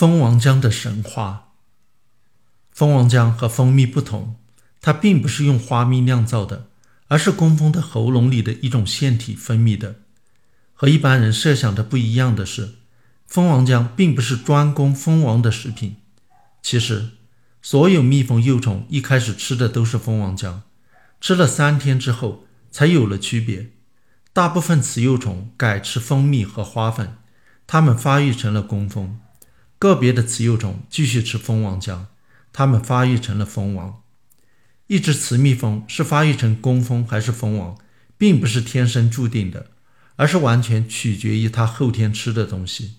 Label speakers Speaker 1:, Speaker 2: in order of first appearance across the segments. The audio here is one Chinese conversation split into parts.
Speaker 1: 蜂王浆的神话。蜂王浆和蜂蜜不同，它并不是用花蜜酿造的，而是工蜂的喉咙里的一种腺体分泌的。和一般人设想的不一样的是，蜂王浆并不是专供蜂王的食品。其实，所有蜜蜂幼虫一开始吃的都是蜂王浆，吃了三天之后才有了区别。大部分雌幼虫改吃蜂蜜和花粉，它们发育成了工蜂。个别的雌幼虫继续吃蜂王浆，它们发育成了蜂王。一只雌蜜蜂是发育成工蜂还是蜂王，并不是天生注定的，而是完全取决于它后天吃的东西。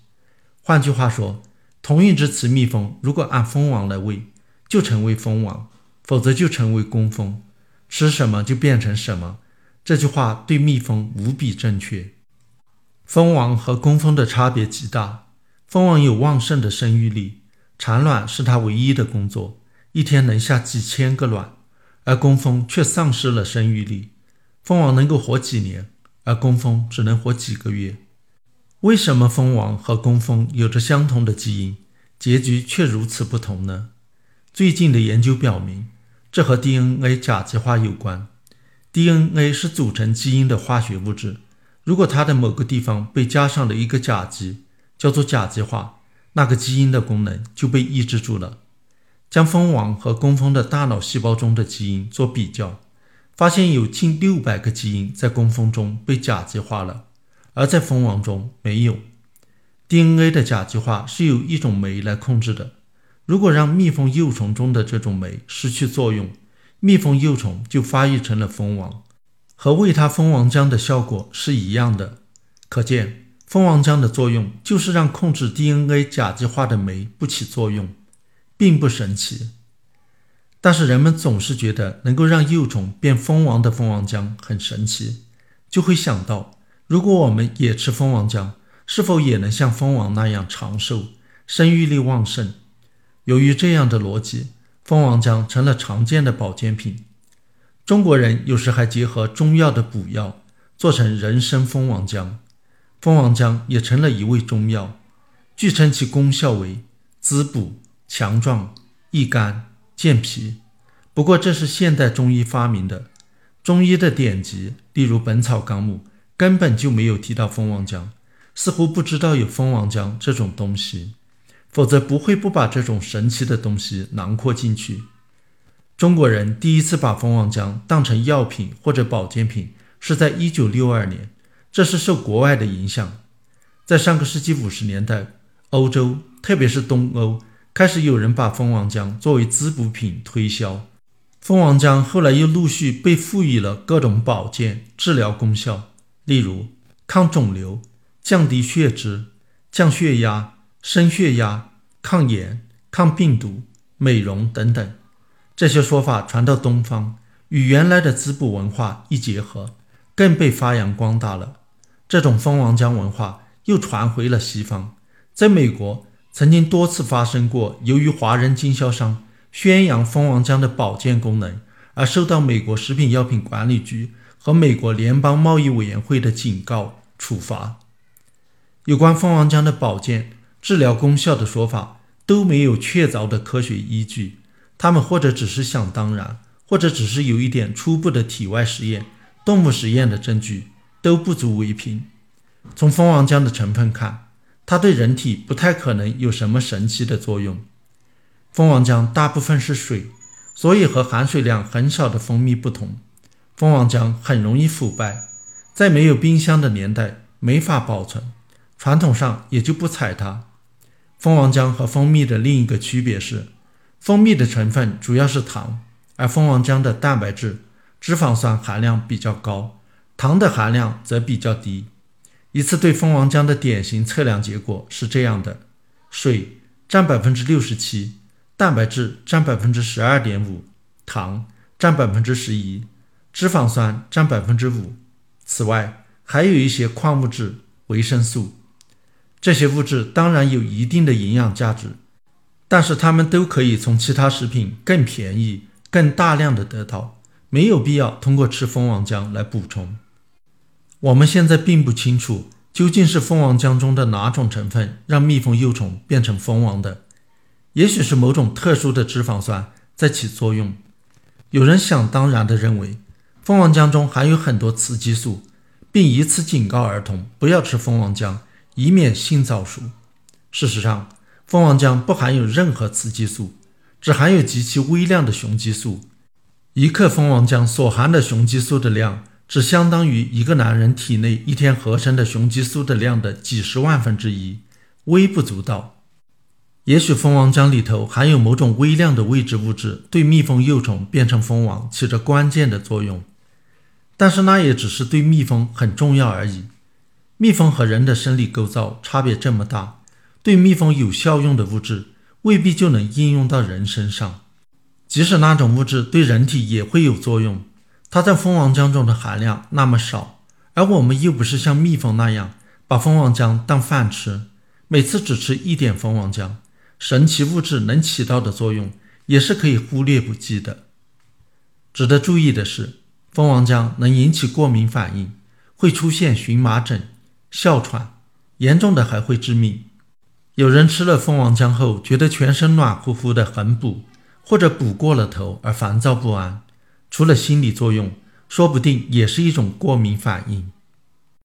Speaker 1: 换句话说，同一只雌蜜蜂如果按蜂王来喂，就成为蜂王；否则就成为工蜂。吃什么就变成什么。这句话对蜜蜂无比正确。蜂王和工蜂的差别极大。蜂王有旺盛的生育力，产卵是它唯一的工作，一天能下几千个卵；而工蜂却丧失了生育力，蜂王能够活几年，而工蜂只能活几个月。为什么蜂王和工蜂有着相同的基因，结局却如此不同呢？最近的研究表明，这和 DNA 甲基化有关。DNA 是组成基因的化学物质，如果它的某个地方被加上了一个甲基，叫做甲基化，那个基因的功能就被抑制住了。将蜂王和工蜂的大脑细胞中的基因做比较，发现有近六百个基因在工蜂中被甲基化了，而在蜂王中没有。DNA 的甲基化是由一种酶来控制的。如果让蜜蜂幼虫中的这种酶失去作用，蜜蜂幼虫就发育成了蜂王，和喂它蜂王浆的效果是一样的。可见。蜂王浆的作用就是让控制 DNA 甲基化的酶不起作用，并不神奇。但是人们总是觉得能够让幼虫变蜂王的蜂王浆很神奇，就会想到，如果我们也吃蜂王浆，是否也能像蜂王那样长寿、生育力旺盛？由于这样的逻辑，蜂王浆成了常见的保健品。中国人有时还结合中药的补药，做成人参蜂王浆。蜂王浆也成了一味中药，据称其功效为滋补、强壮、益肝、健脾。不过这是现代中医发明的，中医的典籍，例如《本草纲目》，根本就没有提到蜂王浆，似乎不知道有蜂王浆这种东西，否则不会不把这种神奇的东西囊括进去。中国人第一次把蜂王浆当成药品或者保健品，是在一九六二年。这是受国外的影响，在上个世纪五十年代，欧洲特别是东欧开始有人把蜂王浆作为滋补品推销。蜂王浆后来又陆续被赋予了各种保健治疗功效，例如抗肿瘤、降低血脂、降血压、升血压、抗炎、抗病毒、美容等等。这些说法传到东方，与原来的滋补文化一结合，更被发扬光大了。这种蜂王浆文化又传回了西方，在美国曾经多次发生过，由于华人经销商宣扬蜂王浆的保健功能，而受到美国食品药品管理局和美国联邦贸易委员会的警告处罚。有关蜂王浆的保健治疗功效的说法都没有确凿的科学依据，他们或者只是想当然，或者只是有一点初步的体外实验、动物实验的证据。都不足为凭。从蜂王浆的成分看，它对人体不太可能有什么神奇的作用。蜂王浆大部分是水，所以和含水量很少的蜂蜜不同，蜂王浆很容易腐败，在没有冰箱的年代没法保存，传统上也就不采它。蜂王浆和蜂蜜的另一个区别是，蜂蜜的成分主要是糖，而蜂王浆的蛋白质、脂肪酸含量比较高。糖的含量则比较低。一次对蜂王浆的典型测量结果是这样的：水占百分之六十七，蛋白质占百分之十二点五，糖占百分之十一，脂肪酸占百分之五。此外，还有一些矿物质、维生素。这些物质当然有一定的营养价值，但是它们都可以从其他食品更便宜、更大量的得到，没有必要通过吃蜂王浆来补充。我们现在并不清楚究竟是蜂王浆中的哪种成分让蜜蜂幼虫变成蜂王的？也许是某种特殊的脂肪酸在起作用。有人想当然地认为，蜂王浆中含有很多雌激素，并以此警告儿童不要吃蜂王浆，以免性早熟。事实上，蜂王浆不含有任何雌激素，只含有极其微量的雄激素。一克蜂王浆所含的雄激素的量，只相当于一个男人体内一天合成的雄激素的量的几十万分之一，微不足道。也许蜂王浆里头含有某种微量的未知物质，对蜜蜂幼虫变成蜂王起着关键的作用，但是那也只是对蜜蜂很重要而已。蜜蜂和人的生理构造差别这么大，对蜜蜂有效用的物质未必就能应用到人身上。即使那种物质对人体也会有作用，它在蜂王浆中的含量那么少，而我们又不是像蜜蜂那样把蜂王浆当饭吃，每次只吃一点蜂王浆。神奇物质能起到的作用也是可以忽略不计的。值得注意的是，蜂王浆能引起过敏反应，会出现荨麻疹、哮喘，严重的还会致命。有人吃了蜂王浆后觉得全身暖乎乎的，很补，或者补过了头而烦躁不安。除了心理作用，说不定也是一种过敏反应。